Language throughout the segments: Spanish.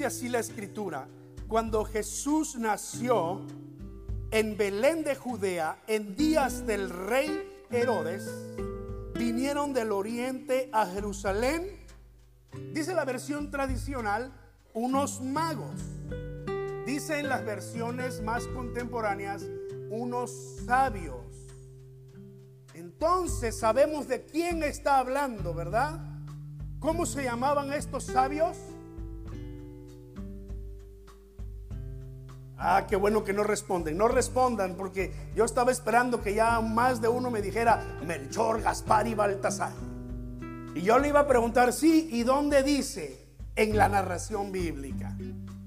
dice así la escritura, cuando Jesús nació en Belén de Judea, en días del rey Herodes, vinieron del oriente a Jerusalén, dice la versión tradicional, unos magos. Dice en las versiones más contemporáneas, unos sabios. Entonces sabemos de quién está hablando, ¿verdad? ¿Cómo se llamaban estos sabios? Ah, qué bueno que no responden. No respondan porque yo estaba esperando que ya más de uno me dijera Melchor, Gaspar y Baltasar. Y yo le iba a preguntar, sí, ¿y dónde dice? En la narración bíblica.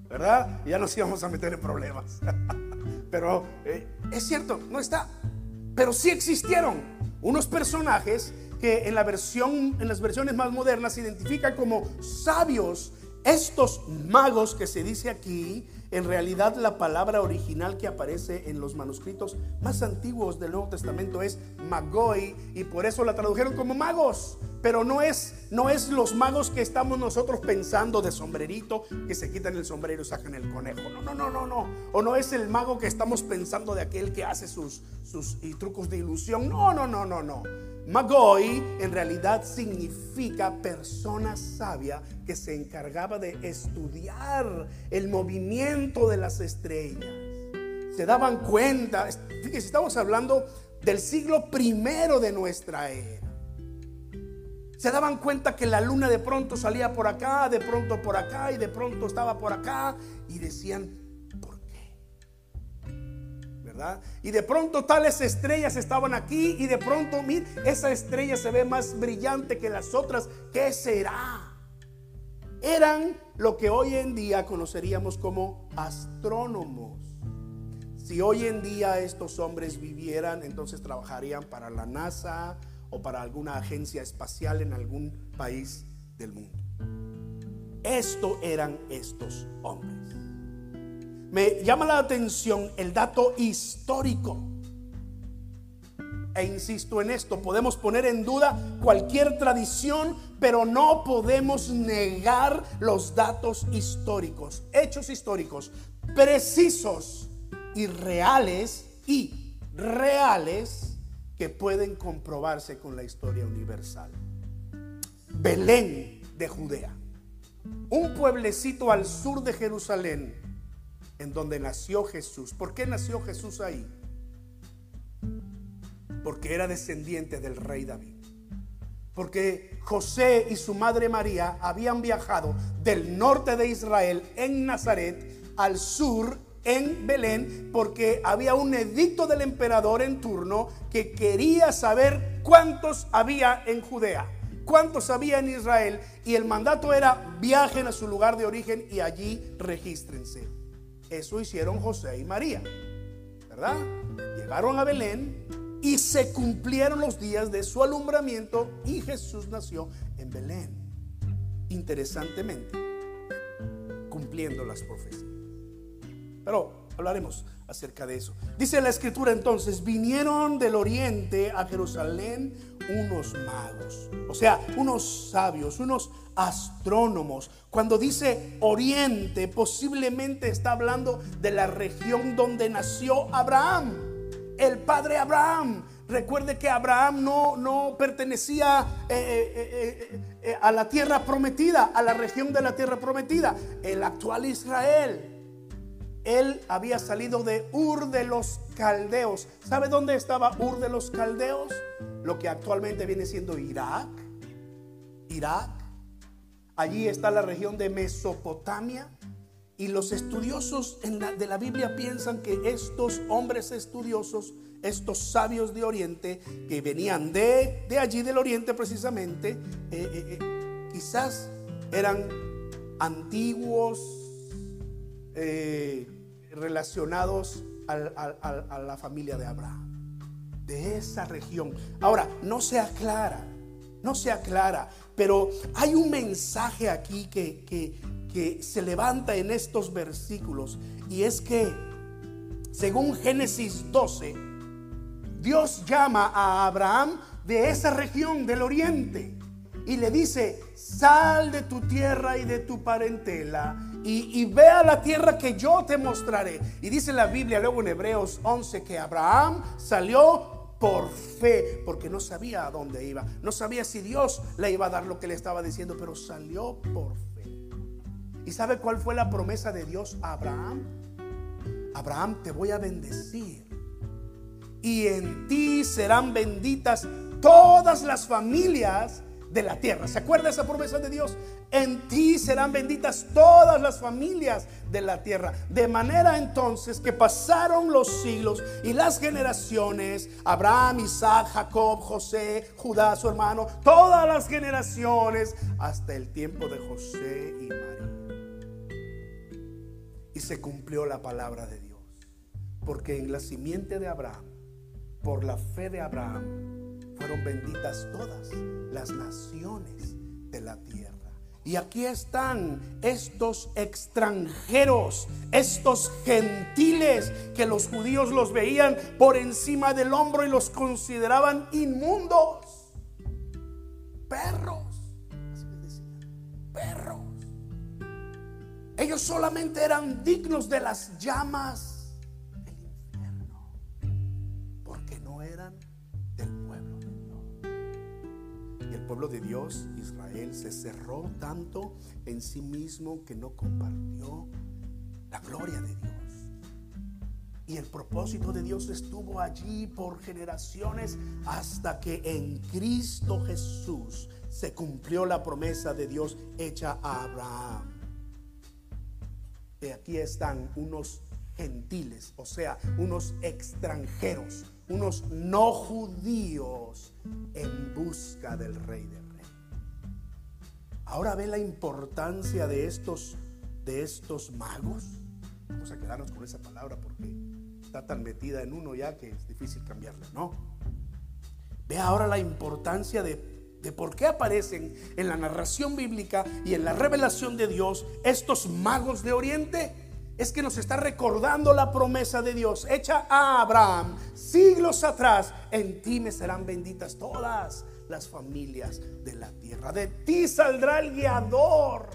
¿Verdad? ya nos íbamos a meter en problemas. Pero eh, es cierto, no está. Pero sí existieron unos personajes que en la versión, en las versiones más modernas se identifican como sabios. Estos magos que se dice aquí en realidad la palabra original que aparece en los manuscritos más antiguos del Nuevo Testamento es magoi y por eso la tradujeron como magos. Pero no es, no es los magos que estamos nosotros pensando de sombrerito, que se quitan el sombrero y sacan el conejo. No, no, no, no, no. O no es el mago que estamos pensando de aquel que hace sus, sus trucos de ilusión. No, no, no, no, no. Magoi en realidad significa persona sabia que se encargaba de estudiar el movimiento de las estrellas. Se daban cuenta, fíjense, estamos hablando del siglo primero de nuestra era. Se daban cuenta que la luna de pronto salía por acá, de pronto por acá y de pronto estaba por acá y decían, y de pronto tales estrellas estaban aquí y de pronto, mir, esa estrella se ve más brillante que las otras. ¿Qué será? Eran lo que hoy en día conoceríamos como astrónomos. Si hoy en día estos hombres vivieran, entonces trabajarían para la NASA o para alguna agencia espacial en algún país del mundo. Esto eran estos hombres me llama la atención el dato histórico. E insisto en esto, podemos poner en duda cualquier tradición, pero no podemos negar los datos históricos, hechos históricos, precisos y reales y reales que pueden comprobarse con la historia universal. Belén de Judea, un pueblecito al sur de Jerusalén, en donde nació Jesús. ¿Por qué nació Jesús ahí? Porque era descendiente del rey David. Porque José y su madre María habían viajado del norte de Israel en Nazaret al sur en Belén porque había un edicto del emperador en turno que quería saber cuántos había en Judea, cuántos había en Israel y el mandato era viajen a su lugar de origen y allí regístrense. Eso hicieron José y María, ¿verdad? Llegaron a Belén y se cumplieron los días de su alumbramiento y Jesús nació en Belén. Interesantemente, cumpliendo las profecías. Pero hablaremos acerca de eso. Dice la escritura entonces, vinieron del oriente a Jerusalén unos magos, o sea, unos sabios, unos astrónomos. Cuando dice oriente, posiblemente está hablando de la región donde nació Abraham, el padre Abraham. Recuerde que Abraham no, no pertenecía eh, eh, eh, a la tierra prometida, a la región de la tierra prometida, el actual Israel. Él había salido de Ur de los Caldeos. ¿Sabe dónde estaba Ur de los Caldeos? Lo que actualmente viene siendo Irak. Irak. Allí está la región de Mesopotamia. Y los estudiosos de la Biblia piensan que estos hombres estudiosos, estos sabios de Oriente, que venían de, allí del Oriente precisamente, eh, eh, eh, quizás eran antiguos, relacionados a la familia de Abraham, de esa región. Ahora, no se aclara, no se aclara, pero hay un mensaje aquí que, que se levanta en estos versículos y es que, según Génesis 12, Dios llama a Abraham de esa región del oriente y le dice, sal de tu tierra y de tu parentela y, ve a la tierra que yo te mostraré. Y dice la Biblia luego en Hebreos 11 que Abraham salió por fe, porque no sabía a dónde iba, no sabía si Dios le iba a dar lo que le estaba diciendo, pero salió por fe. ¿Y sabe cuál fue la promesa de Dios a Abraham? Abraham, te voy a bendecir. Y en ti serán benditas todas las familias de la tierra. ¿Se acuerda esa promesa de Dios? En ti serán benditas todas las familias de la tierra. De manera entonces que pasaron los siglos y las generaciones, Abraham, Isaac, Jacob, José, Judá, su hermano, todas las generaciones, hasta el tiempo de José y María. Y se cumplió la palabra de Dios. Porque en la simiente de Abraham, por la fe de Abraham, fueron benditas todas las naciones de la tierra. Y aquí están estos extranjeros, estos gentiles que los judíos los veían por encima del hombro y los consideraban inmundos. Perros. Perros. Ellos solamente eran dignos de las llamas pueblo de Dios, Israel, se cerró tanto en sí mismo que no compartió la gloria de Dios. Y el propósito de Dios estuvo allí por generaciones hasta que en Cristo Jesús se cumplió la promesa de Dios hecha a Abraham. Y aquí están unos gentiles, o sea, unos extranjeros, unos no judíos en busca del rey de rey. Ahora ve la importancia de estos de estos magos. Vamos a quedarnos con esa palabra porque está tan metida en uno ya que es difícil cambiarla, ¿no? Ve ahora la importancia de, de por qué aparecen en la narración bíblica y en la revelación de Dios estos magos de Oriente es que nos está recordando la promesa de Dios hecha a Abraham siglos atrás. En ti me serán benditas todas las familias de la tierra. De ti saldrá el guiador.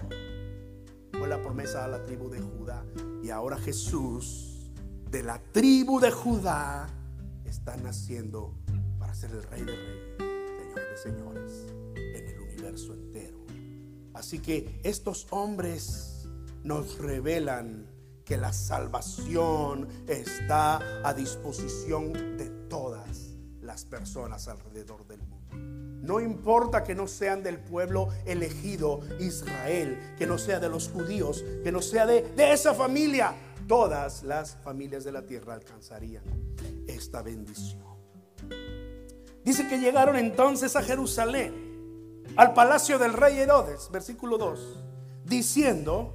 Fue la promesa a la tribu de Judá. Y ahora Jesús, de la tribu de Judá, está naciendo para ser el rey de reyes, señor de señores, en el universo entero. Así que estos hombres nos revelan que la salvación está a disposición de todas las personas alrededor del mundo. No importa que no sean del pueblo elegido Israel, que no sea de los judíos, que no sea de, de esa familia, todas las familias de la tierra alcanzarían esta bendición. Dice que llegaron entonces a Jerusalén, al palacio del rey Herodes, versículo 2, diciendo,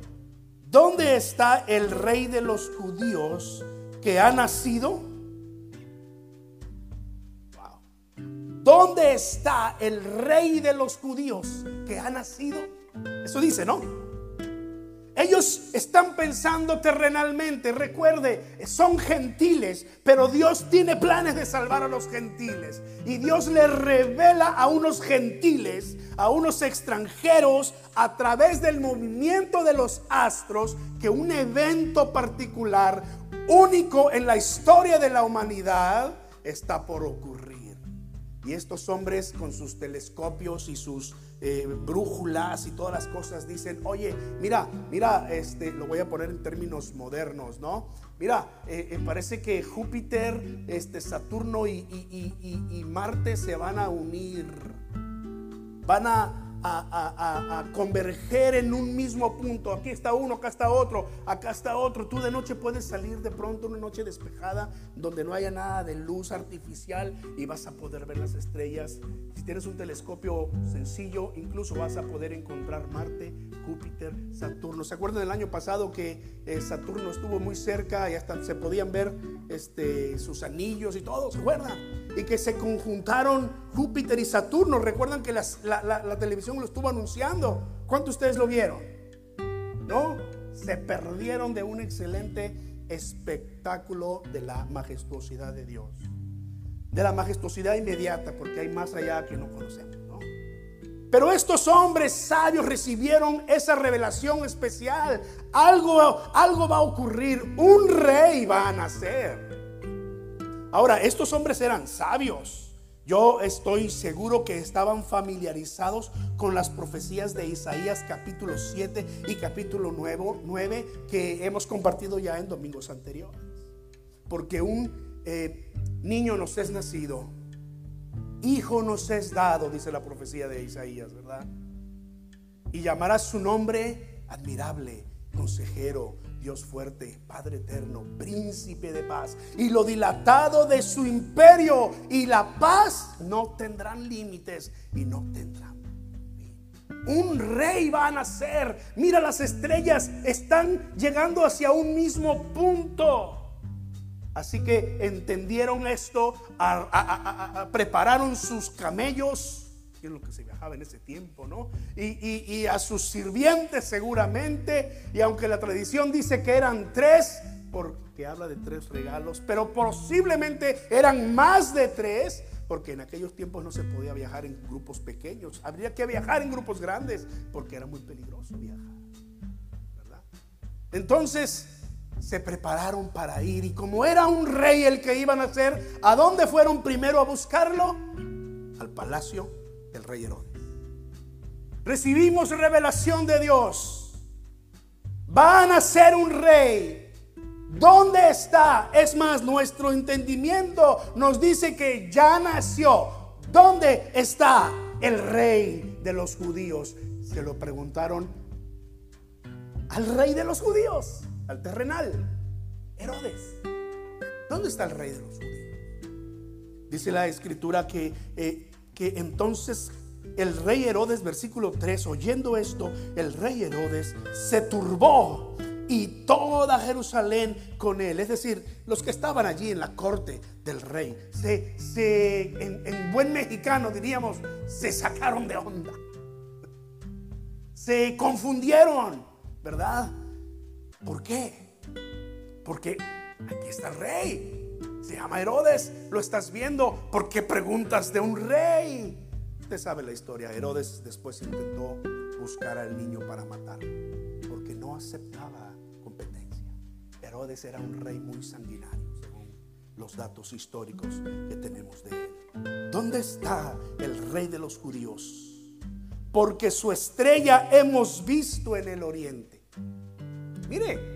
¿Dónde está el rey de los judíos que ha nacido? ¿Dónde está el rey de los judíos que ha nacido? Eso dice, ¿no? Ellos están pensando terrenalmente, recuerde, son gentiles, pero Dios tiene planes de salvar a los gentiles. Y Dios le revela a unos gentiles, a unos extranjeros, a través del movimiento de los astros, que un evento particular, único en la historia de la humanidad, está por ocurrir. Y estos hombres con sus telescopios y sus eh, brújulas y todas las cosas dicen, oye, mira, mira, este, lo voy a poner en términos modernos, ¿no? Mira, eh, eh, parece que Júpiter, este, Saturno y, y Marte se van a unir. Van a a, converger en un mismo punto. Aquí está uno, acá está otro, acá está otro. Tú de noche puedes salir de pronto una noche despejada donde no haya nada de luz artificial y vas a poder ver las estrellas. Si tienes un telescopio sencillo, incluso vas a poder encontrar Marte, Júpiter, Saturno. ¿Se acuerdan del año pasado que eh, Saturno estuvo muy cerca y hasta se podían ver este, sus anillos y todo? ¿Se acuerdan? Y que se conjuntaron Júpiter y Saturno. Recuerdan que la, televisión lo estuvo anunciando. ¿Cuántos ustedes lo vieron? ¿No? Se perdieron de un excelente espectáculo de la majestuosidad de Dios. De la majestuosidad inmediata, porque hay más allá que no conocemos. Pero estos hombres sabios recibieron esa revelación especial. Algo, algo va a ocurrir. Un rey va a nacer. Ahora, estos hombres eran sabios. Yo estoy seguro que estaban familiarizados con las profecías de Isaías capítulo 7 y capítulo 9, que hemos compartido ya en domingos anteriores. Porque un eh, niño nos es nacido, hijo nos es dado, dice la profecía de Isaías, ¿verdad? Y llamará su nombre admirable, consejero, Dios fuerte, Padre eterno, príncipe de paz. Y lo dilatado de su imperio y la paz no tendrán límites y no tendrán. Un rey va a nacer. Mira, las estrellas están llegando hacia un mismo punto. Así que entendieron esto, prepararon sus camellos es lo que se viajaba en ese tiempo, ¿no? Y, a sus sirvientes seguramente, y aunque la tradición dice que eran tres, porque habla de tres regalos, pero posiblemente eran más de tres, porque en aquellos tiempos no se podía viajar en grupos pequeños, habría que viajar en grupos grandes, porque era muy peligroso viajar, ¿verdad? Entonces se prepararon para ir, y como era un rey el que iban a hacer, ¿a dónde fueron primero a buscarlo? Al palacio el rey Herodes. Recibimos revelación de Dios. Van a ser un rey. ¿Dónde está? Es más, nuestro entendimiento nos dice que ya nació. ¿Dónde está el rey de los judíos? Se lo preguntaron al rey de los judíos, al terrenal, Herodes. ¿Dónde está el rey de los judíos? Dice la escritura que eh, que entonces el rey Herodes, versículo 3, oyendo esto, el rey Herodes se turbó y toda Jerusalén con él. Es decir, los que estaban allí en la corte del rey, se, se en, en buen mexicano diríamos, se sacaron de onda. Se confundieron, ¿verdad? ¿Por qué? Porque aquí está el rey. Se llama Herodes, lo estás viendo. ¿Por qué preguntas de un rey? Usted sabe la historia. Herodes después intentó buscar al niño para matarlo, porque no aceptaba competencia. Herodes era un rey muy sanguinario, según los datos históricos que tenemos de él. ¿Dónde está el rey de los judíos? Porque su estrella hemos visto en el oriente. Mire,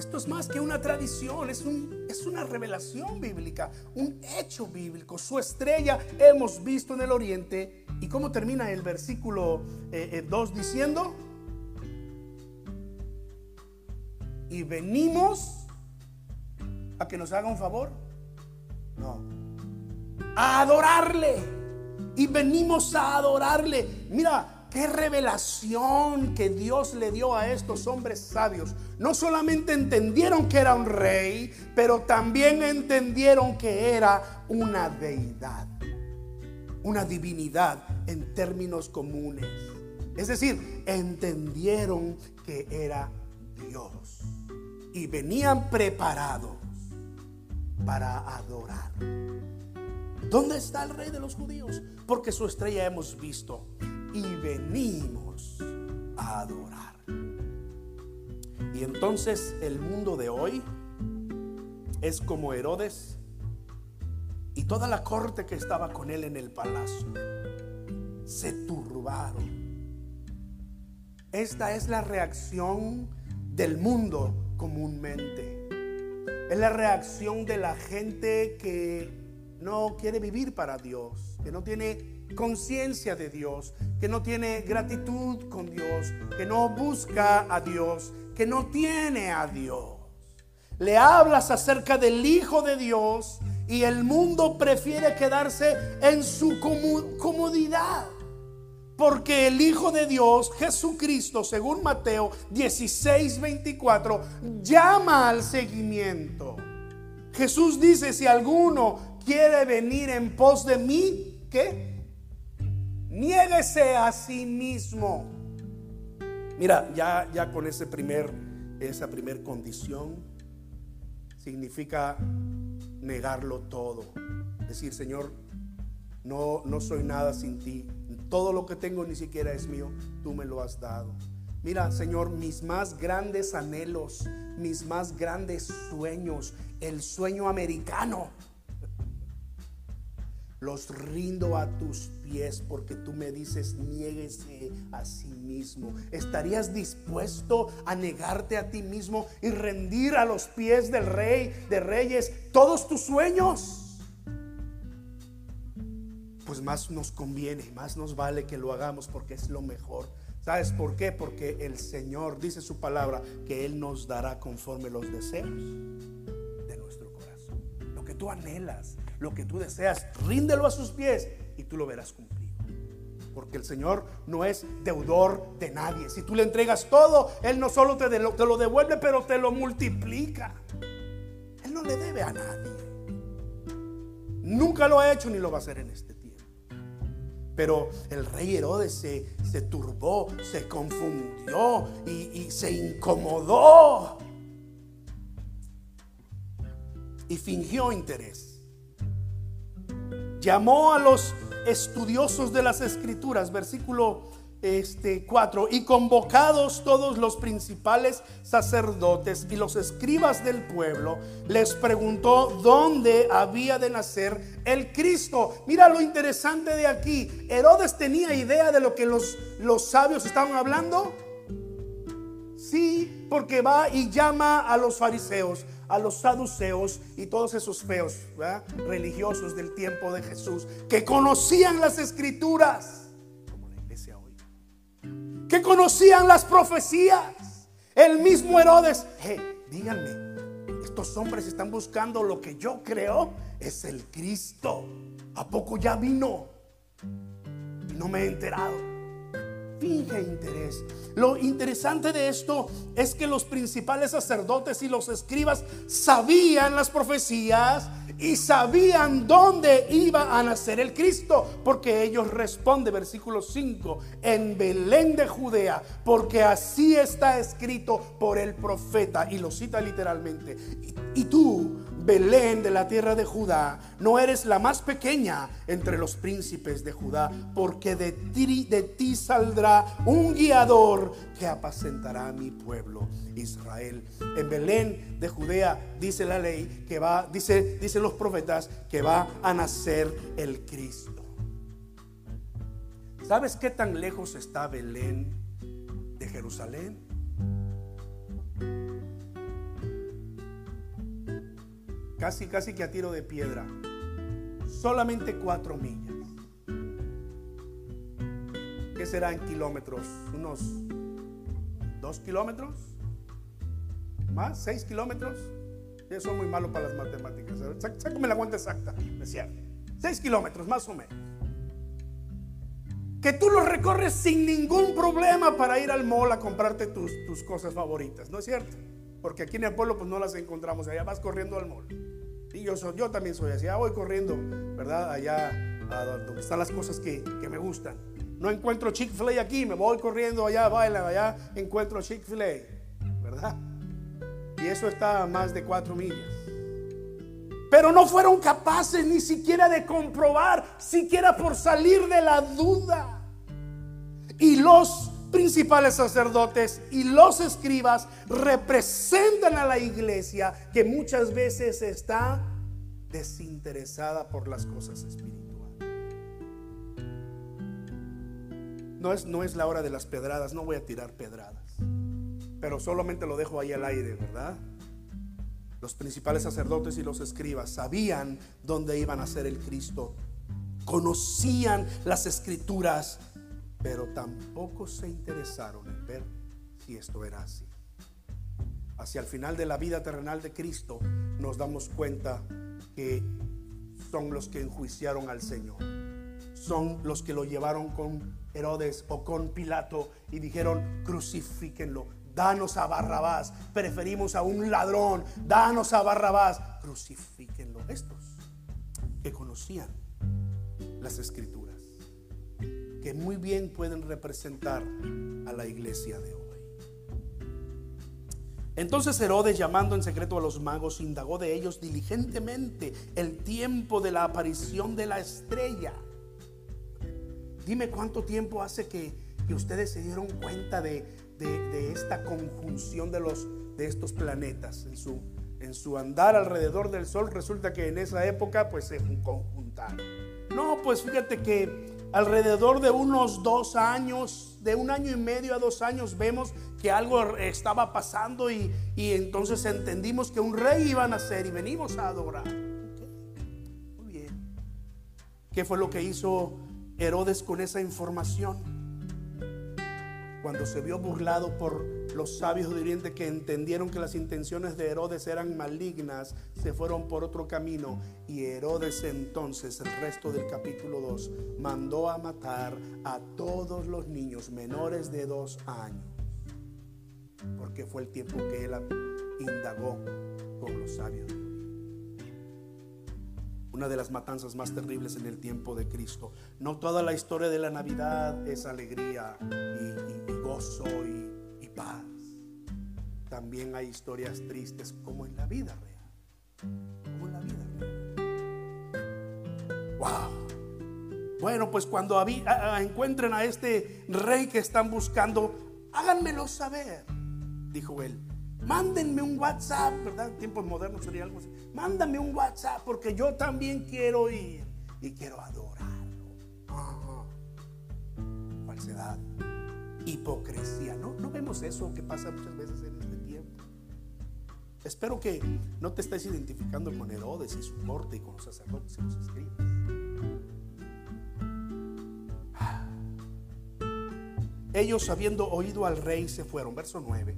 esto es más que una tradición, es, un, es una revelación bíblica, un hecho bíblico. Su estrella hemos visto en el oriente. ¿Y cómo termina el versículo 2 eh, eh, diciendo? Y venimos a que nos haga un favor. No. A adorarle. Y venimos a adorarle. Mira, Qué revelación que Dios le dio a estos hombres sabios. No solamente entendieron que era un rey, pero también entendieron que era una deidad, una divinidad en términos comunes. Es decir, entendieron que era Dios y venían preparados para adorar. ¿Dónde está el rey de los judíos? Porque su estrella hemos visto y venimos a adorar. Y entonces el mundo de hoy es como Herodes y toda la corte que estaba con él en el palacio. Se turbaron. Esta es la reacción del mundo comúnmente. Es la reacción de la gente que no quiere vivir para Dios, que no tiene conciencia de Dios, que no tiene gratitud con Dios, que no busca a Dios, que no tiene a Dios. Le hablas acerca del Hijo de Dios y el mundo prefiere quedarse en su comodidad. Porque el Hijo de Dios, Jesucristo, según Mateo 16, 24, llama al seguimiento. Jesús dice, si alguno quiere venir en pos de mí, ¿qué? Niéguese a sí mismo. Mira, ya, ya con ese primer, esa primer condición significa negarlo todo. Decir, Señor, no, no soy nada sin ti. Todo lo que tengo ni siquiera es mío, tú me lo has dado. Mira, Señor, mis más grandes anhelos, mis más grandes sueños, el sueño americano, los rindo a tus pies porque tú me dices, niéguese a sí mismo. ¿Estarías dispuesto a negarte a ti mismo y rendir a los pies del rey de reyes todos tus sueños? Pues más nos conviene, más nos vale que lo hagamos porque es lo mejor. ¿Sabes por qué? Porque el Señor dice su palabra que Él nos dará conforme los deseos de nuestro corazón. Lo que tú anhelas, lo que tú deseas, ríndelo a sus pies y tú lo verás cumplido. Porque el Señor no es deudor de nadie. Si tú le entregas todo, Él no solo te, te lo devuelve, pero te lo multiplica. Él no le debe a nadie. Nunca lo ha hecho ni lo va a hacer en este tiempo. Pero el rey Herodes se, se turbó, se confundió y, y se incomodó. Y fingió interés llamó a los estudiosos de las escrituras, versículo este 4, y convocados todos los principales sacerdotes y los escribas del pueblo, les preguntó dónde había de nacer el Cristo. Mira lo interesante de aquí. Herodes tenía idea de lo que los, los sabios estaban hablando. Sí, porque va y llama a los fariseos a los saduceos y todos esos feos religiosos del tiempo de Jesús que conocían las escrituras, como la iglesia hoy, que conocían las profecías. El mismo Herodes, díganme, estos hombres están buscando lo que yo creo es el Cristo. ¿A poco ya vino? Y no me he enterado finge interés. Lo interesante de esto es que los principales sacerdotes y los escribas sabían las profecías y sabían dónde iba a nacer el Cristo, porque ellos responden, versículo 5, en Belén de Judea, porque así está escrito por el profeta, y lo cita literalmente. Y, y tú, Belén de la tierra de Judá, no eres la más pequeña entre los príncipes de Judá, porque de ti, saldrá un guiador que apacentará a mi pueblo Israel. En Belén de Judea dice la ley que va, dice, dicen los profetas que va a nacer el Cristo. ¿Sabes qué tan lejos está Belén de Jerusalén? Casi, casi que a tiro de piedra, solamente cuatro millas. ¿Qué será en kilómetros? ¿Unos dos kilómetros? ¿Más? ¿Seis kilómetros? Yo soy muy malo para las matemáticas. Sácame la cuenta exacta, cierto. Seis kilómetros, más o menos. Que tú los recorres sin ningún problema para ir al mall a comprarte tus, tus cosas favoritas, ¿no es cierto? Porque aquí en el pueblo pues no las encontramos, allá vas corriendo al mall. Y yo, soy, yo también soy así, ya voy corriendo, ¿verdad? Allá donde están las cosas que, me gustan. No encuentro Chick-fil-A aquí, me voy corriendo allá, baila, allá encuentro Chick-fil-A, ¿verdad? Y eso está a más de cuatro millas. Pero no fueron capaces ni siquiera de comprobar, siquiera por salir de la duda. Y los principales sacerdotes y los escribas representan a la iglesia que muchas veces está desinteresada por las cosas espirituales. No es, no es la hora de las pedradas, no voy a tirar pedradas, pero solamente lo dejo ahí al aire, ¿verdad? Los principales sacerdotes y los escribas sabían dónde iban a ser el Cristo, conocían las escrituras pero tampoco se interesaron en ver si esto era así. Hacia el final de la vida terrenal de Cristo nos damos cuenta que son los que enjuiciaron al Señor. Son los que lo llevaron con Herodes o con Pilato y dijeron, crucifíquenlo, danos a Barrabás, preferimos a un ladrón, danos a Barrabás, crucifíquenlo. Estos que conocían las escrituras que muy bien pueden representar a la iglesia de hoy. Entonces Herodes, llamando en secreto a los magos, indagó de ellos diligentemente el tiempo de la aparición de la estrella. dime cuánto tiempo hace que, que ustedes se dieron cuenta de, de, esta conjunción de, los, de estos planetas en su, en su andar alrededor del Sol. Resulta que en esa época pues se conjuntaron. No, pues fíjate que alrededor de unos dos años, de un año y medio a dos años, vemos que algo estaba pasando y, y entonces entendimos que un rey iba a nacer y venimos a adorar. Muy bien. ¿Qué fue lo que hizo Herodes con esa información? Cuando se vio burlado por los sabios de Oriente que entendieron que las intenciones de Herodes eran malignas, se fueron por otro camino. Y Herodes entonces, el resto del capítulo 2, mandó a matar a todos los niños menores de dos años, porque fue el tiempo que él indagó con los sabios una de las matanzas más terribles en el tiempo de Cristo. No toda la historia de la Navidad es alegría y, gozo y, paz. También hay historias tristes como en la vida real. Como en la vida real. Wow. Bueno, pues cuando encuentren a este rey que están buscando, háganmelo saber, dijo él. Mándenme un WhatsApp, ¿verdad? En tiempos modernos sería algo así. Mándame un WhatsApp porque yo también quiero ir y quiero adorarlo. Falsedad, hipocresía. ¿No? ¿No vemos eso que pasa muchas veces en este tiempo? Espero que no te estés identificando con Herodes y su corte y con los sacerdotes y los escribas. Ellos habiendo oído al rey se fueron. Verso 9.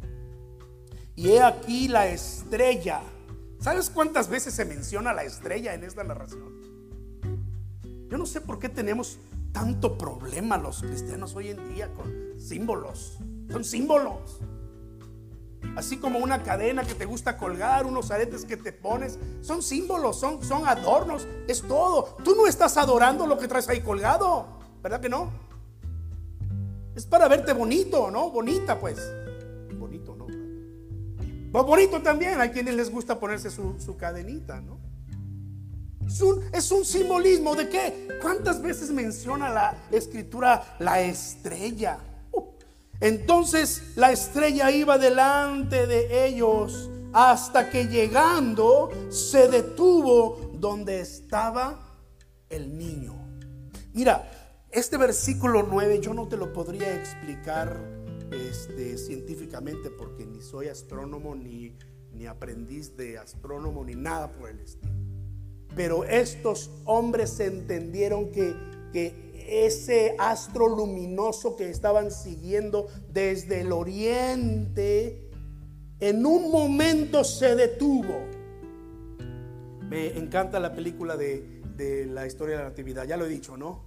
Y he aquí la estrella. ¿Sabes cuántas veces se menciona la estrella en esta narración? Yo no sé por qué tenemos tanto problema los cristianos hoy en día con símbolos. Son símbolos. Así como una cadena que te gusta colgar, unos aretes que te pones, son símbolos, son, son adornos, es todo. Tú no estás adorando lo que traes ahí colgado, ¿verdad que no? Es para verte bonito, ¿no? Bonita pues. Bonito también, hay quienes les gusta ponerse su, cadenita, ¿no? Es un, simbolismo de qué? ¿Cuántas veces menciona la escritura la estrella? Entonces la estrella iba delante de ellos hasta que llegando se detuvo donde estaba el niño. Mira, este versículo 9 yo no te lo podría explicar este, científicamente porque ni soy astrónomo ni, ni aprendiz de astrónomo ni nada por el estilo. Pero estos hombres entendieron que, que ese astro luminoso que estaban siguiendo desde el oriente, en un momento se detuvo. Me encanta la película de, de la historia de la Natividad, ya lo he dicho, ¿no?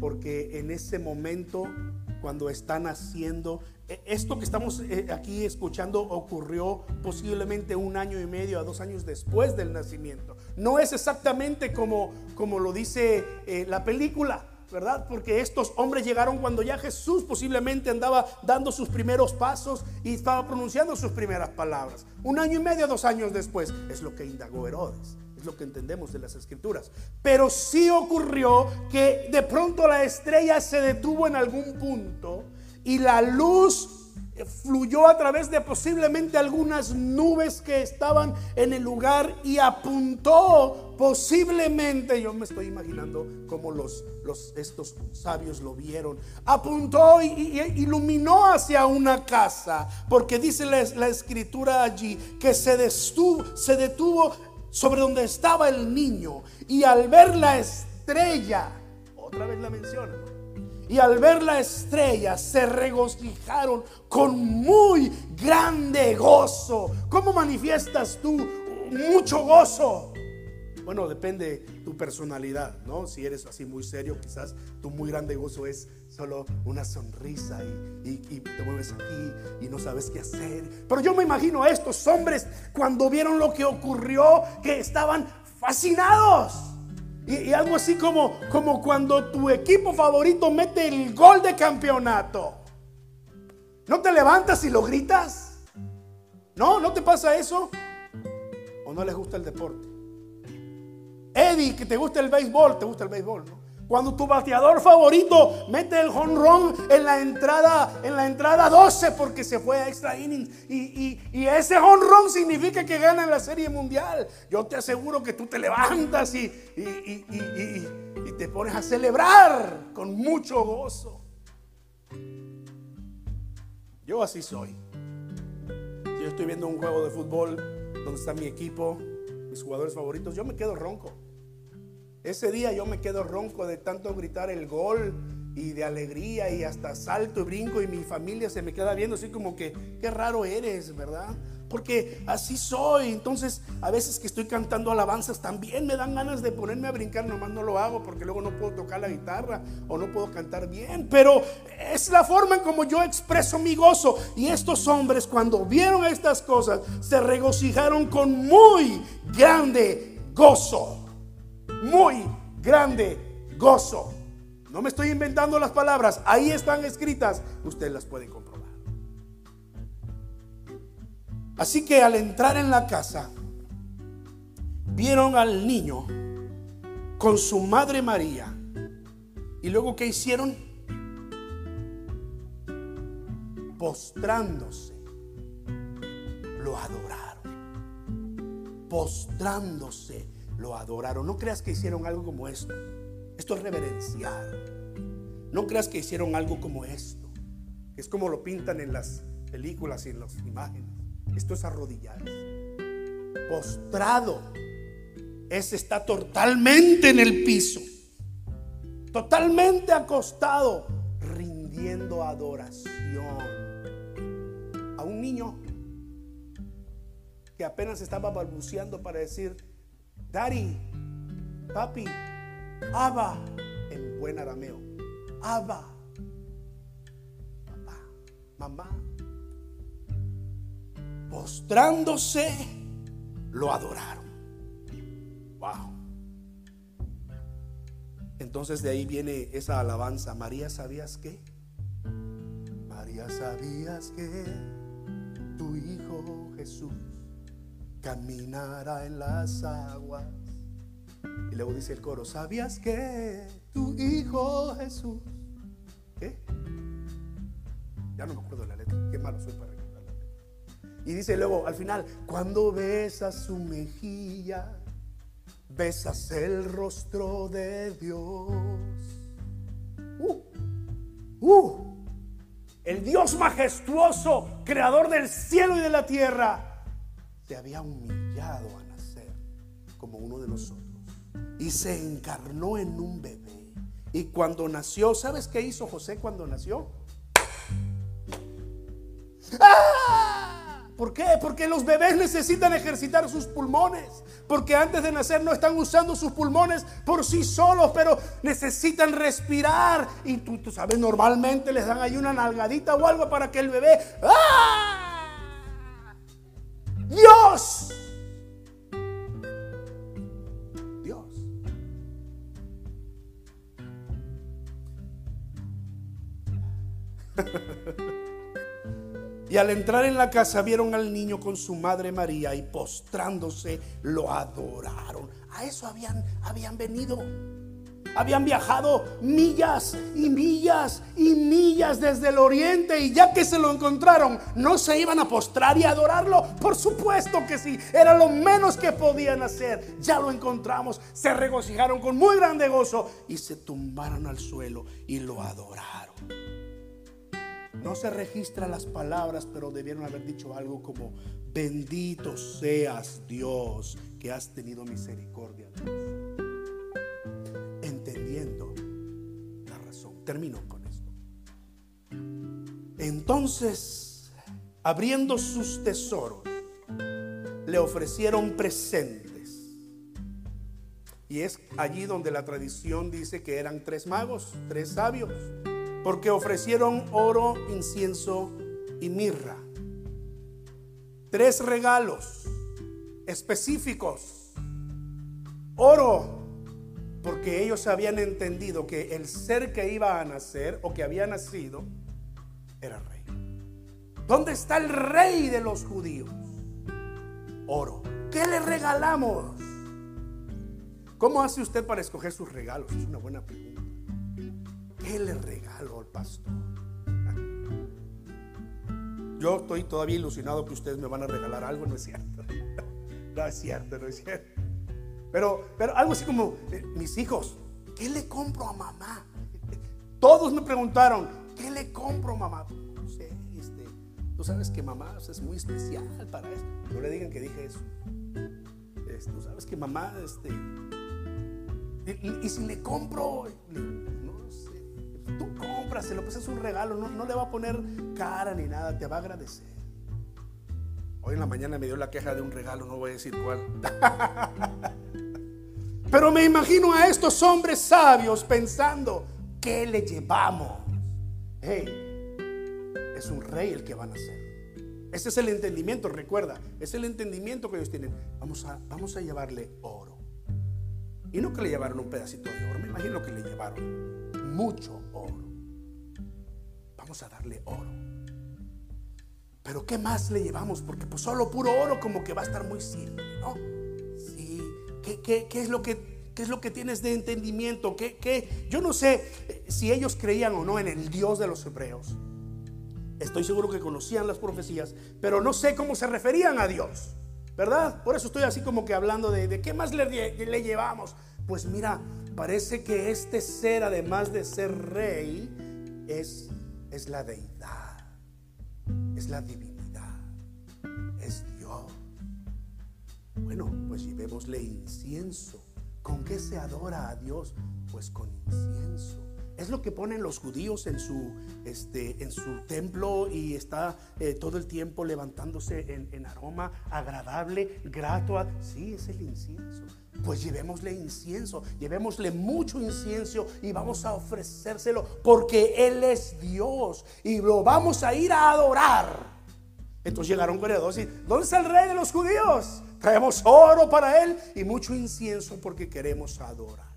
Porque en ese momento, cuando están haciendo, esto que estamos eh, aquí escuchando ocurrió posiblemente un año y medio a dos años después del nacimiento. No es exactamente como, como lo dice eh, la película, ¿verdad? Porque estos hombres llegaron cuando ya Jesús posiblemente andaba dando sus primeros pasos y estaba pronunciando sus primeras palabras. Un año y medio, dos años después, es lo que indagó Herodes. Es lo que entendemos de las escrituras. Pero sí ocurrió que de pronto la estrella se detuvo en algún punto y la luz fluyó a través de posiblemente algunas nubes que estaban en el lugar y apuntó posiblemente, yo me estoy imaginando cómo los, los estos sabios lo vieron, apuntó y, iluminó hacia una casa, porque dice la, escritura allí que se detuvo, se detuvo sobre donde estaba el niño y al ver la estrella, otra vez la menciona, y al ver la estrella se regocijaron con muy grande gozo. ¿Cómo manifiestas tú mucho gozo? Bueno, depende tu personalidad, ¿no? Si eres así muy serio, quizás tu muy grande gozo es solo una sonrisa y, te mueves aquí y no sabes qué hacer. Pero yo me imagino a estos hombres cuando vieron lo que ocurrió, que estaban fascinados. Y, algo así como, como cuando tu equipo favorito mete el gol de campeonato. ¿No te levantas y lo gritas? ¿No? ¿No te pasa eso? ¿O no les gusta el deporte? Eddie, que te gusta el béisbol, te gusta el béisbol, ¿no? Cuando tu bateador favorito mete el honrón en la entrada, en la entrada 12 porque se fue a extra innings. Y, ese honrón significa que gana la serie mundial. Yo te aseguro que tú te levantas y, y te pones a celebrar con mucho gozo. Yo así soy. Yo estoy viendo un juego de fútbol donde está mi equipo, mis jugadores favoritos, yo me quedo ronco. Ese día yo me quedo ronco de tanto gritar el gol y de alegría y hasta salto y brinco y mi familia se me queda viendo así como que, qué raro eres, ¿verdad? Porque así soy. Entonces, a veces que estoy cantando alabanzas, también me dan ganas de ponerme a brincar, nomás no lo hago porque luego no puedo tocar la guitarra o no puedo cantar bien. Pero es la forma en como yo expreso mi gozo. Y estos hombres, cuando vieron estas cosas, se regocijaron con muy grande gozo muy grande gozo. No me estoy inventando las palabras, ahí están escritas, ustedes las pueden comprobar. Así que al entrar en la casa, vieron al niño con su madre María. Y luego ¿qué hicieron? Postrándose, lo adoraron. Postrándose, lo adoraron. No creas que hicieron algo como esto. Esto es reverencial. No creas que hicieron algo como esto. Es como lo pintan en las películas y en las imágenes. Esto es arrodillar. Postrado. Ese está totalmente en el piso. Totalmente acostado. Rindiendo adoración. A un niño que apenas estaba balbuceando para decir, Daddy, papi, Abba, en buen arameo. Abba, papá, mamá. Postrándose, lo adoraron. Wow. Entonces de ahí viene esa alabanza. María, ¿sabías qué? María, ¿sabías que tu hijo Jesús caminará en las aguas. Y luego dice el coro, ¿sabías que tu Hijo Jesús? ¿Qué? Ya no me acuerdo de la letra, qué malo soy para recordar la letra. Y dice luego al final, cuando besas su mejilla, besas el rostro de Dios. Uh, uh, el Dios majestuoso, creador del cielo y de la tierra se había humillado a nacer como uno de nosotros y se encarnó en un bebé. Y cuando nació, ¿sabes qué hizo José cuando nació? ¡Ah! ¿Por qué? Porque los bebés necesitan ejercitar sus pulmones. Porque antes de nacer no están usando sus pulmones por sí solos, pero necesitan respirar. Y tú, tú sabes, normalmente les dan ahí una nalgadita o algo para que el bebé... ¡ah! Dios. Dios. y al entrar en la casa vieron al niño con su madre María y postrándose lo adoraron. A eso habían, habían venido. Habían viajado millas y millas y millas desde el oriente y ya que se lo encontraron, no se iban a postrar y adorarlo. Por supuesto que sí, era lo menos que podían hacer. Ya lo encontramos, se regocijaron con muy grande gozo y se tumbaron al suelo y lo adoraron. No se registran las palabras, pero debieron haber dicho algo como, bendito seas Dios que has tenido misericordia Termino con esto. Entonces, abriendo sus tesoros, le ofrecieron presentes. Y es allí donde la tradición dice que eran tres magos, tres sabios, porque ofrecieron oro, incienso y mirra. Tres regalos específicos. Oro, porque ellos habían entendido que el ser que iba a nacer o que había nacido era rey. ¿Dónde está el rey de los judíos? Oro. ¿Qué le regalamos? ¿Cómo hace usted para escoger sus regalos? Es una buena pregunta. ¿Qué le regalo al pastor? Yo estoy todavía ilusionado que ustedes me van a regalar algo, no es cierto. No es cierto, no es cierto. Pero, pero algo así como, eh, mis hijos, ¿qué le compro a mamá? Todos me preguntaron, ¿qué le compro mamá? No sé, este, tú sabes que mamá es muy especial para eso. No le digan que dije eso. Este, tú sabes que mamá, este, y, si le compro, no sé, tú cómpraselo, pues es un regalo, no, no le va a poner cara ni nada, te va a agradecer. Hoy en la mañana me dio la queja de un regalo, no voy a decir cuál. Pero me imagino a estos hombres sabios pensando, ¿qué le llevamos? Hey, es un rey el que van a ser. Ese es el entendimiento, recuerda, es el entendimiento que ellos tienen. Vamos a, vamos a llevarle oro. Y no que le llevaron un pedacito de oro, me imagino que le llevaron mucho oro. Vamos a darle oro. Pero ¿qué más le llevamos? Porque pues solo puro oro como que va a estar muy simple, ¿no? Sí, ¿qué, es, lo que, es lo que tienes de entendimiento? ¿Qué, qué? Yo no sé eh, si ellos creían o no en el Dios de los hebreos. Estoy seguro que conocían las profecías, pero no sé cómo se referían a Dios, ¿verdad? Por eso estoy así como que hablando de, de qué más le, le llevamos. Pues mira, parece que este ser, además de ser rey, es, es la deidad es la divinidad, es Dios. Bueno, pues llevémosle incienso. ¿Con qué se adora a Dios? Pues con incienso. Es lo que ponen los judíos en su, este, en su templo y está eh, todo el tiempo levantándose en, en aroma agradable, grato. Sí, es el incienso. Pues llevémosle incienso, llevémosle mucho incienso y vamos a ofrecérselo porque Él es Dios y lo vamos a ir a adorar. Entonces llegaron con y ¿dónde está el rey de los judíos? Traemos oro para Él y mucho incienso porque queremos adorar.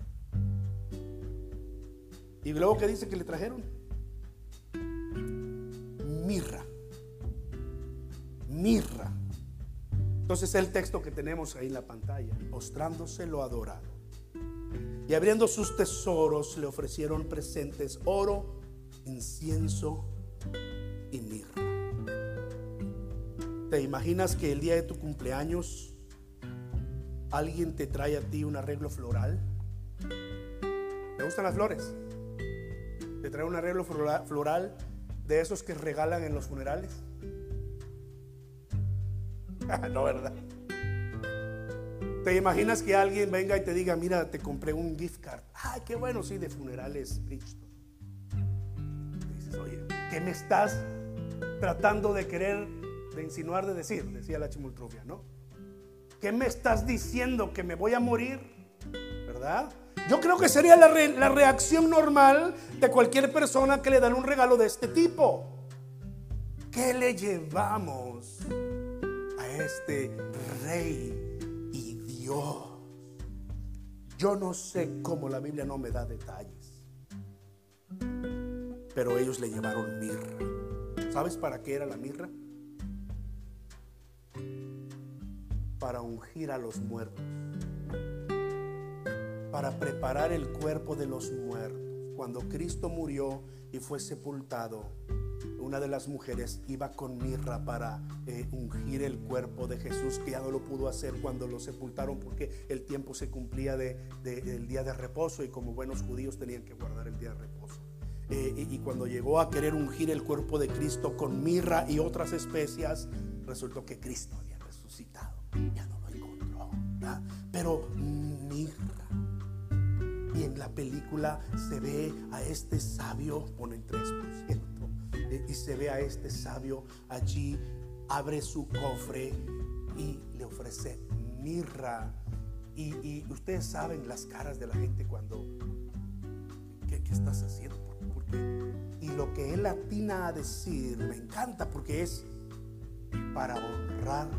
Y luego que dice que le trajeron mirra. Mirra. Entonces el texto que tenemos ahí en la pantalla, postrándose lo adorado. Y abriendo sus tesoros le ofrecieron presentes oro, incienso y mirra. ¿Te imaginas que el día de tu cumpleaños alguien te trae a ti un arreglo floral? ¿Te gustan las flores? ¿Te trae un arreglo floral de esos que regalan en los funerales? no, ¿verdad? ¿Te imaginas que alguien venga y te diga, mira, te compré un gift card? Ay, qué bueno, sí, de funerales Bridgestone. dices, oye, ¿qué me estás tratando de querer, de insinuar, de decir? Decía la chimultrufia, ¿no? ¿Qué me estás diciendo? ¿Que me voy a morir? ¿Verdad? Yo creo que sería la, la reacción normal de cualquier persona que le dan un regalo de este tipo. ¿Qué le llevamos? Este rey y Dios. Yo no sé cómo la Biblia no me da detalles, pero ellos le llevaron mirra. ¿Sabes para qué era la mirra? Para ungir a los muertos, para preparar el cuerpo de los muertos. Cuando Cristo murió y fue sepultado, una de las mujeres iba con mirra para eh, ungir el cuerpo de Jesús, ya no lo pudo hacer cuando lo sepultaron porque el tiempo se cumplía de, del día de reposo y como buenos judíos tenían que guardar el día de reposo. Eh, y, cuando llegó a querer ungir el cuerpo de Cristo con mirra y otras especias, resultó que Cristo había resucitado. Ya no lo encontró. Pero mirra. Y en la película se ve a este sabio, ponen 3%, y se ve a este sabio allí, abre su cofre y le ofrece mirra. Y, ustedes saben las caras de la gente cuando, ¿qué, estás haciendo? y lo que él atina a decir me encanta porque es para honrar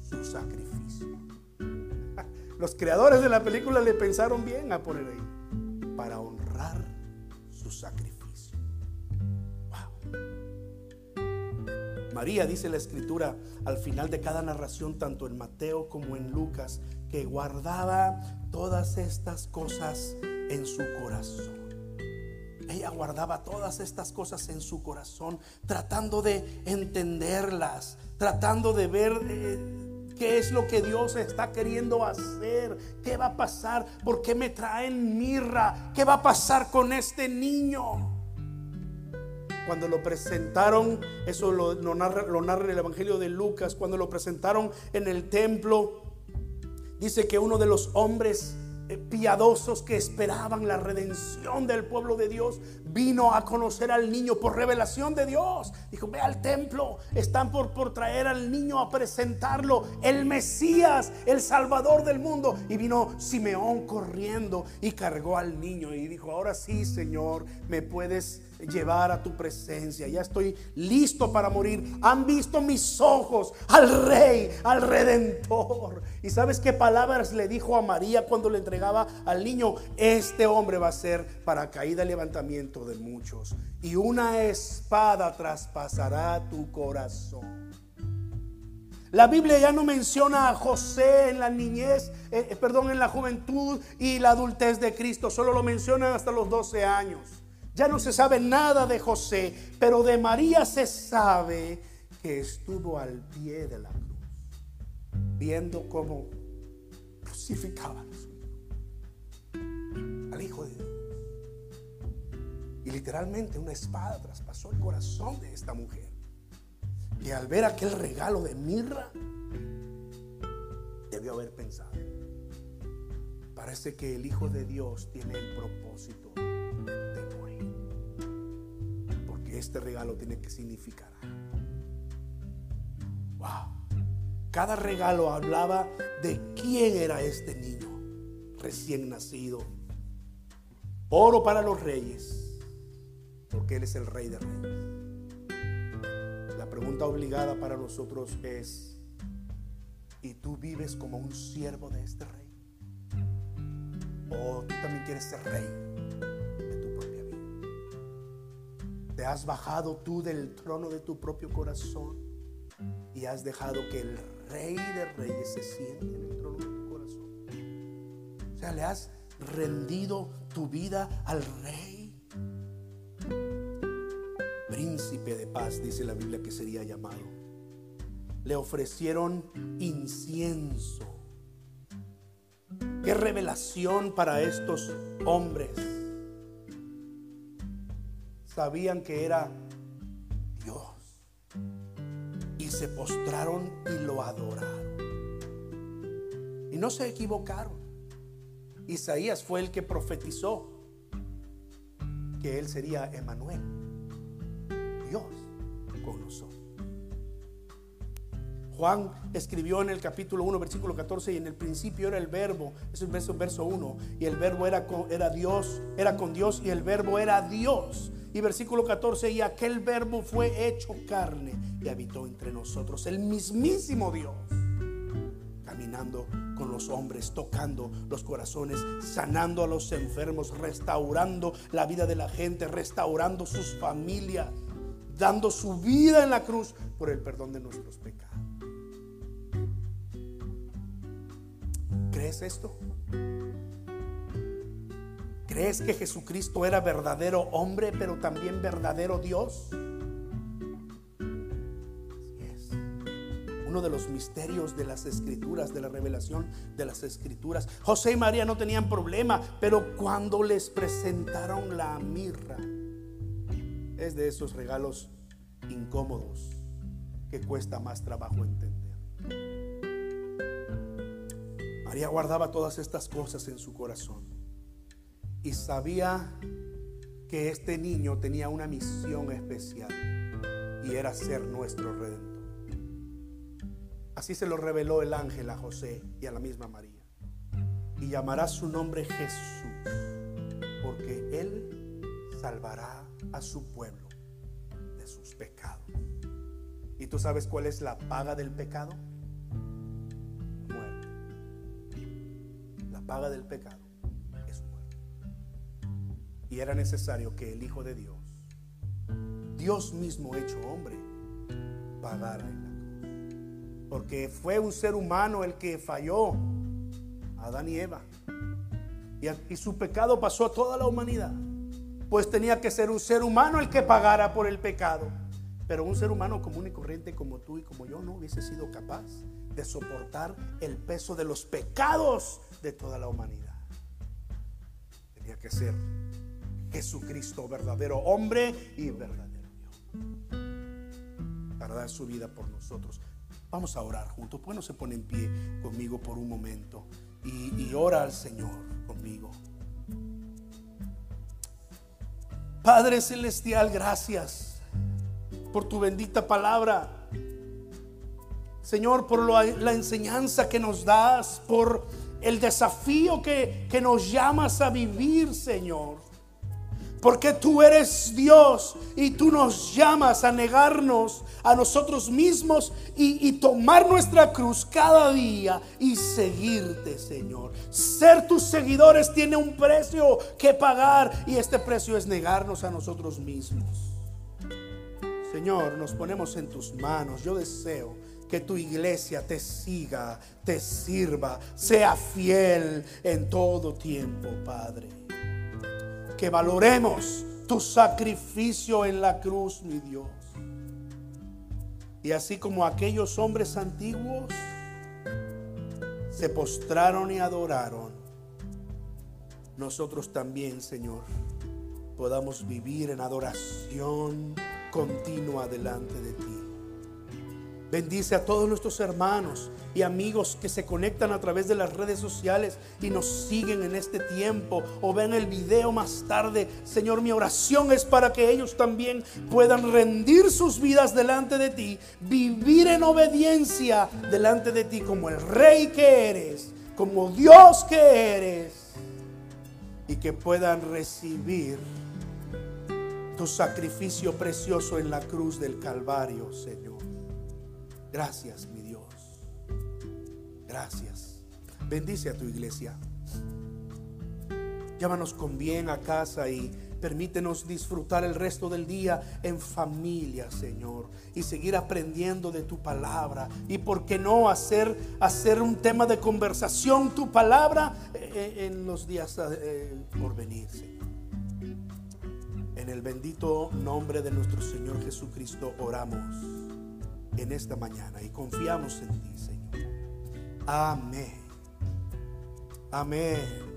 su sacrificio. Los creadores de la película le pensaron bien a poner ahí, para honrar su sacrificio. María, dice la escritura al final de cada narración, tanto en Mateo como en Lucas, que guardaba todas estas cosas en su corazón. Ella guardaba todas estas cosas en su corazón, tratando de entenderlas, tratando de ver eh, qué es lo que Dios está queriendo hacer, qué va a pasar, por qué me traen mirra, qué va a pasar con este niño. Cuando lo presentaron, eso lo, narra, lo narra el Evangelio de Lucas, cuando lo presentaron en el templo, dice que uno de los hombres eh, piadosos que esperaban la redención del pueblo de Dios, vino a conocer al niño por revelación de Dios. Dijo, ve al templo, están por, por traer al niño a presentarlo, el Mesías, el Salvador del mundo. Y vino Simeón corriendo y cargó al niño y dijo, ahora sí, Señor, me puedes llevar a tu presencia. Ya estoy listo para morir. Han visto mis ojos al rey, al redentor. ¿Y sabes qué palabras le dijo a María cuando le entregaba al niño? Este hombre va a ser para caída y levantamiento de muchos. Y una espada traspasará tu corazón. La Biblia ya no menciona a José en la niñez, eh, eh, perdón, en la juventud y la adultez de Cristo. Solo lo menciona hasta los 12 años. Ya no se sabe nada de José, pero de María se sabe que estuvo al pie de la cruz, viendo cómo crucificaban al Hijo de Dios. Y literalmente una espada traspasó el corazón de esta mujer. Y al ver aquel regalo de mirra, debió haber pensado, parece que el Hijo de Dios tiene el propósito este regalo tiene que significar. Wow. Cada regalo hablaba de quién era este niño recién nacido. Oro para los reyes, porque Él es el rey de reyes. La pregunta obligada para nosotros es, ¿y tú vives como un siervo de este rey? ¿O tú también quieres ser rey? ¿Te has bajado tú del trono de tu propio corazón y has dejado que el rey de reyes se siente en el trono de tu corazón? O sea, le has rendido tu vida al rey. Príncipe de paz, dice la Biblia que sería llamado. Le ofrecieron incienso. Qué revelación para estos hombres sabían que era Dios. Y se postraron y lo adoraron. Y no se equivocaron. Isaías fue el que profetizó que él sería Emanuel, Dios con nosotros. Juan escribió en el capítulo 1, versículo 14, y en el principio era el verbo, es el verso, verso 1, y el verbo era era Dios, era con Dios, y el verbo era Dios. Y versículo 14, y aquel verbo fue hecho carne y habitó entre nosotros, el mismísimo Dios, caminando con los hombres, tocando los corazones, sanando a los enfermos, restaurando la vida de la gente, restaurando sus familias, dando su vida en la cruz por el perdón de nuestros pecados. ¿Crees esto? ¿Crees que Jesucristo era verdadero hombre, pero también verdadero Dios? Uno de los misterios de las escrituras, de la revelación de las escrituras. José y María no tenían problema, pero cuando les presentaron la mirra, es de esos regalos incómodos que cuesta más trabajo entender. María guardaba todas estas cosas en su corazón y sabía que este niño tenía una misión especial y era ser nuestro redentor. Así se lo reveló el ángel a José y a la misma María. Y llamará su nombre Jesús, porque él salvará a su pueblo de sus pecados. ¿Y tú sabes cuál es la paga del pecado? Muerte. La paga del pecado y era necesario que el Hijo de Dios, Dios mismo hecho hombre, pagara en la cruz. Porque fue un ser humano el que falló, Adán y Eva. Y, y su pecado pasó a toda la humanidad. Pues tenía que ser un ser humano el que pagara por el pecado. Pero un ser humano común y corriente como tú y como yo no hubiese sido capaz de soportar el peso de los pecados de toda la humanidad. Tenía que ser Jesucristo, verdadero hombre y verdadero Dios, para dar su vida por nosotros. Vamos a orar juntos. Pues no se pone en pie conmigo por un momento y, y ora al Señor conmigo. Padre Celestial, gracias por tu bendita palabra. Señor, por la enseñanza que nos das, por el desafío que, que nos llamas a vivir, Señor. Porque tú eres Dios y tú nos llamas a negarnos a nosotros mismos y, tomar nuestra cruz cada día y seguirte, Señor. Ser tus seguidores tiene un precio que pagar y este precio es negarnos a nosotros mismos. Señor, nos ponemos en tus manos. Yo deseo que tu iglesia te siga, te sirva, sea fiel en todo tiempo, Padre. Que valoremos tu sacrificio en la cruz, mi Dios. Y así como aquellos hombres antiguos se postraron y adoraron, nosotros también, Señor, podamos vivir en adoración continua delante de ti. Bendice a todos nuestros hermanos y amigos que se conectan a través de las redes sociales y nos siguen en este tiempo o ven el video más tarde. Señor, mi oración es para que ellos también puedan rendir sus vidas delante de ti, vivir en obediencia delante de ti como el rey que eres, como Dios que eres y que puedan recibir tu sacrificio precioso en la cruz del Calvario, Señor. Gracias, mi Dios. Gracias. Bendice a tu iglesia. Llámanos con bien a casa y permítenos disfrutar el resto del día en familia, Señor, y seguir aprendiendo de tu palabra. Y por qué no hacer, hacer un tema de conversación tu palabra eh, eh, en los días eh, por venir, Señor. En el bendito nombre de nuestro Señor Jesucristo oramos en esta mañana y confiamos en ti, Señor. Amén. Amén.